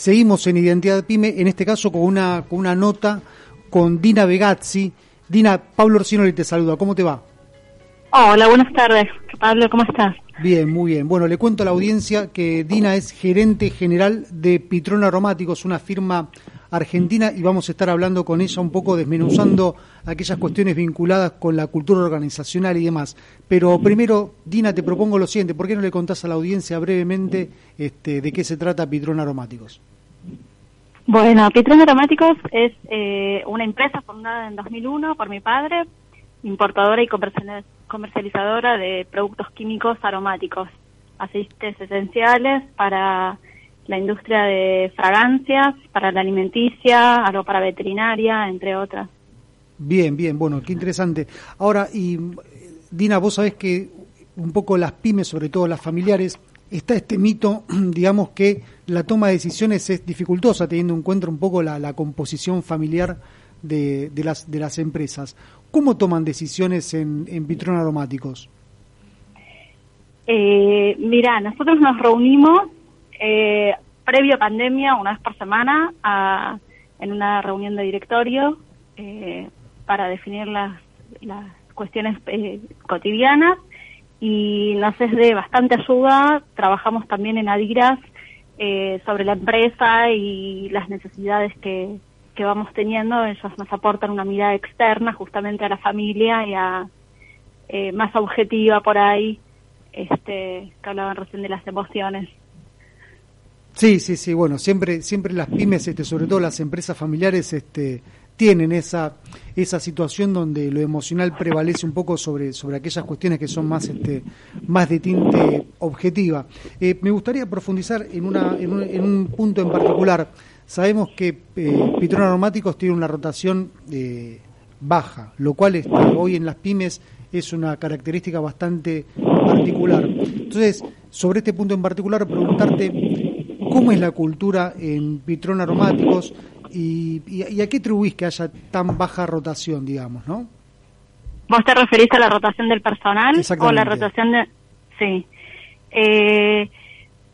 Seguimos en Identidad Pyme, en este caso con una, con una nota con Dina Vegazzi. Dina, Pablo Orsinoli te saluda, ¿cómo te va? Hola, buenas tardes. Pablo, ¿cómo estás? Bien, muy bien. Bueno, le cuento a la audiencia que Dina es gerente general de Pitrón Aromáticos, una firma argentina, y vamos a estar hablando con ella un poco, desmenuzando aquellas cuestiones vinculadas con la cultura organizacional y demás. Pero primero, Dina, te propongo lo siguiente, ¿por qué no le contás a la audiencia brevemente este, de qué se trata Pitrón Aromáticos? Bueno, Pitrón Aromáticos es eh, una empresa fundada en 2001 por mi padre, importadora y comercializadora de productos químicos aromáticos, aceites esenciales para la industria de fragancias, para la alimenticia, algo para veterinaria, entre otras. Bien, bien, bueno, qué interesante. Ahora, y Dina, vos sabés que un poco las pymes, sobre todo las familiares, está este mito, digamos que la toma de decisiones es dificultosa, teniendo en cuenta un poco la, composición familiar de, las, de las empresas. ¿Cómo toman decisiones en, en Pitrón Aromáticos? Eh, mira, nosotros nos reunimos eh, previo a pandemia, una vez por semana, en una reunión de directorio eh, para definir las, las cuestiones eh, cotidianas y nos es de bastante ayuda. Trabajamos también en Adiras eh, sobre la empresa y las necesidades que, que vamos teniendo. Ellos nos aportan una mirada externa justamente a la familia y a eh, más objetiva por ahí, este, que hablaban recién de las emociones. Sí, sí, sí, bueno, siempre, siempre las pymes, este, sobre todo las empresas familiares, este, tienen esa, esa situación donde lo emocional prevalece un poco sobre, sobre aquellas cuestiones que son más, este, más de tinte objetiva. Eh, me gustaría profundizar en, una, en, un, punto en particular. Sabemos que eh, Pitrón Aromáticos tiene una rotación eh, baja, lo cual este, hoy en las pymes es una característica bastante particular. Entonces, sobre este punto en particular, preguntarte cómo es la cultura en Pitrón Aromáticos, ¿Y, a qué atribuís que haya tan baja rotación, digamos, no? ¿Vos te referís a la rotación del personal o la rotación de...? Sí. Eh,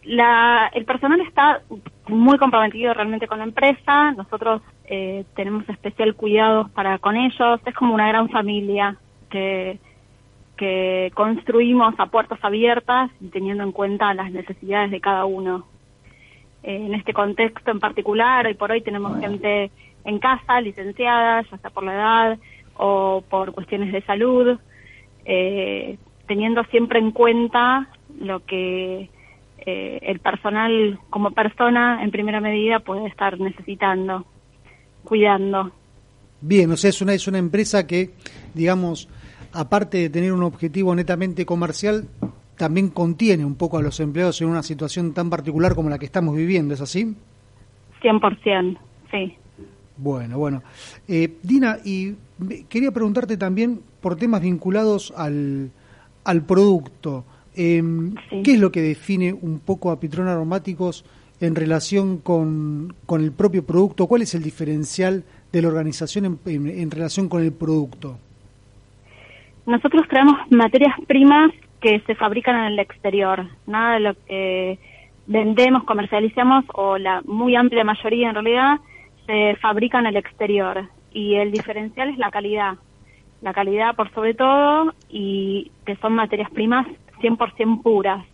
la, el personal está muy comprometido realmente con la empresa, nosotros eh, tenemos especial cuidado para con ellos, es como una gran familia que, que construimos a puertas abiertas y teniendo en cuenta las necesidades de cada uno en este contexto en particular, hoy por hoy tenemos gente en casa, licenciada, ya sea por la edad o por cuestiones de salud, eh, teniendo siempre en cuenta lo que eh, el personal como persona en primera medida puede estar necesitando, cuidando. Bien, o sea, es una, es una empresa que, digamos, aparte de tener un objetivo netamente comercial, también contiene un poco a los empleados en una situación tan particular como la que estamos viviendo, ¿es así? 100%, sí. Bueno, bueno. Eh, Dina, y quería preguntarte también por temas vinculados al, al producto. Em, ¿Qué es lo que define un poco a Pitrón Aromáticos en relación con, con, el propio producto? ¿Cuál es el diferencial de la organización en relación con el producto? Nosotros creamos materias primas que se fabrican en el exterior. Nada de lo que vendemos, comercializamos, o la muy amplia mayoría en realidad, se fabrica en el exterior. Y el diferencial es la calidad. La calidad por sobre todo y que son materias primas 100% puras.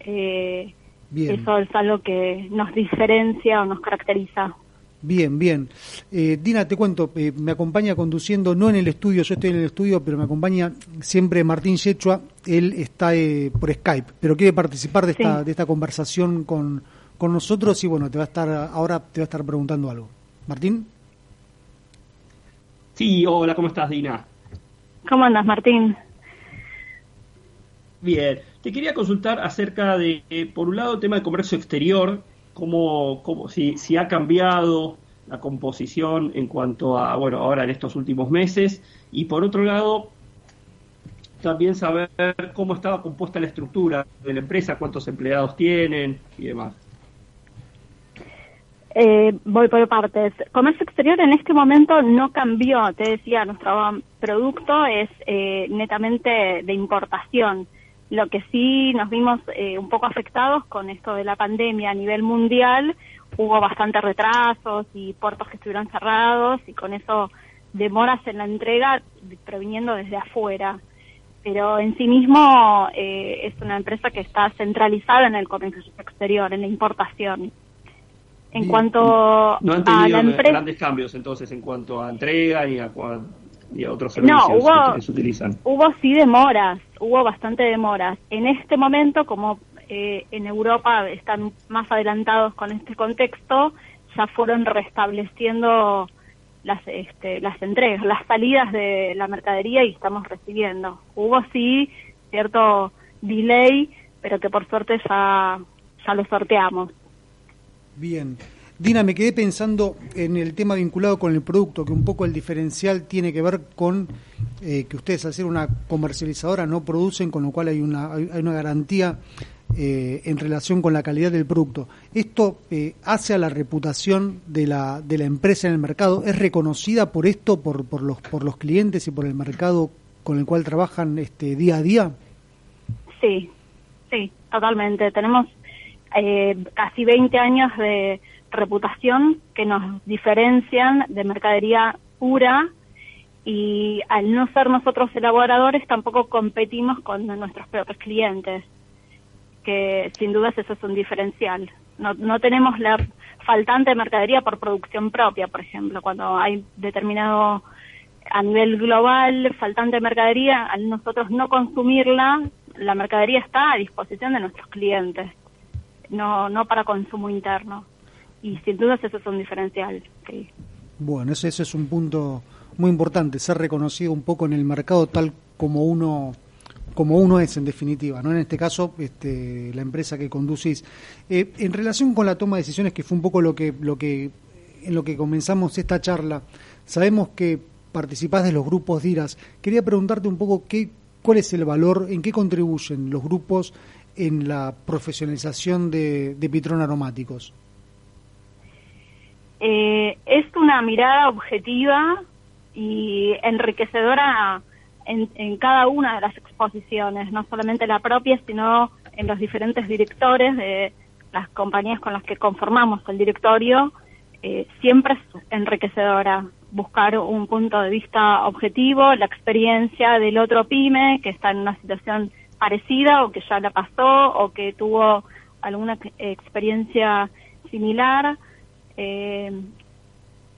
Eh, eso es algo que nos diferencia o nos caracteriza. Bien, bien. Eh, Dina, te cuento, eh, me acompaña conduciendo, no en el estudio, yo estoy en el estudio, pero me acompaña siempre Martín Yechua, él está eh, por Skype, pero quiere participar de esta, de esta conversación con, con nosotros y bueno, te va a estar, ahora te va a estar preguntando algo. Martín. Sí, hola, ¿cómo estás, Dina? ¿Cómo andas, Martín? Bien, te quería consultar acerca de, por un lado, el tema de comercio exterior, cómo, cómo si, si, ha cambiado la composición en cuanto a, bueno, ahora en estos últimos meses, y por otro lado, también saber cómo estaba compuesta la estructura de la empresa, cuántos empleados tienen y demás. Eh, voy por partes. Comercio exterior en este momento no cambió, te decía, nuestro producto es eh, netamente de importación. Lo que sí nos vimos eh, un poco afectados con esto de la pandemia a nivel mundial hubo bastantes retrasos y puertos que estuvieron cerrados y con eso demoras en la entrega proviniendo desde afuera. Pero en sí mismo eh, es una empresa que está centralizada en el comercio exterior, en la importación. En cuanto no han tenido a la empresa, grandes cambios entonces en cuanto a entrega y a, y a otros servicios que se utilizan. Hubo sí demoras, hubo bastante demoras. En este momento, como eh, en Europa están más adelantados con este contexto, ya fueron restableciendo las, este, las entregas, las salidas de la mercadería y estamos recibiendo. Hubo sí cierto delay, pero que por suerte ya, ya lo sorteamos. Bien. Dina, me quedé pensando en el tema vinculado con el producto, que un poco el diferencial tiene que ver con eh, que ustedes al ser una comercializadora no producen, con lo cual hay una, hay una garantía eh, en relación con la calidad del producto. ¿Esto eh, hace a la reputación de la, de la empresa en el mercado? ¿Es reconocida por esto, por, por, los, por los clientes y por el mercado con el cual trabajan este, día a día? Sí, sí, totalmente. Tenemos eh, casi 20 años de reputación que nos diferencian de mercadería pura y al no ser nosotros elaboradores tampoco competimos con nuestros propios clientes que sin dudas eso es un diferencial. No, no tenemos la faltante de mercadería por producción propia, por ejemplo, cuando hay determinado a nivel global faltante de mercadería, al nosotros no consumirla, la mercadería está a disposición de nuestros clientes, no, no para consumo interno. Y sin dudas eso es un diferencial. Bueno, ese, ese es un punto muy importante, ser reconocido un poco en el mercado tal como uno como uno es en definitiva, ¿no? En este caso, este, la empresa que conducís. Eh, en relación con la toma de decisiones, que fue un poco lo que, lo que, en lo que comenzamos esta charla, sabemos que participás de los grupos DIRAS. Quería preguntarte un poco qué, cuál es el valor, en qué contribuyen los grupos en la profesionalización de, de Pitrón Aromáticos. Eh, es una mirada objetiva y enriquecedora en, cada una de las exposiciones, no solamente la propia, sino en los diferentes directores de las compañías con las que conformamos el directorio, eh, siempre es enriquecedora buscar un punto de vista objetivo, la experiencia del otro pyme que está en una situación parecida o que ya la pasó o que tuvo alguna experiencia similar. Eh,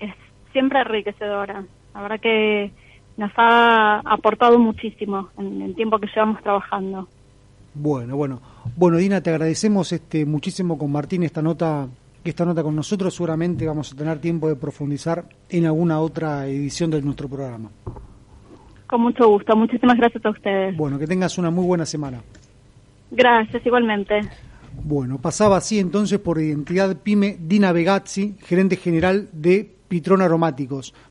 es siempre enriquecedora. La verdad que nos ha aportado muchísimo en el tiempo que llevamos trabajando. Bueno, bueno. Bueno, Dina, te agradecemos este muchísimo compartir esta nota esta nota con nosotros. Seguramente vamos a tener tiempo de profundizar en alguna otra edición de nuestro programa. Con mucho gusto. Muchísimas gracias a ustedes. Bueno, que tengas una muy buena semana. Gracias, igualmente. Bueno, pasaba así entonces por identidad PYME Dina Vegazzi, gerente general de Pitrón Aromáticos.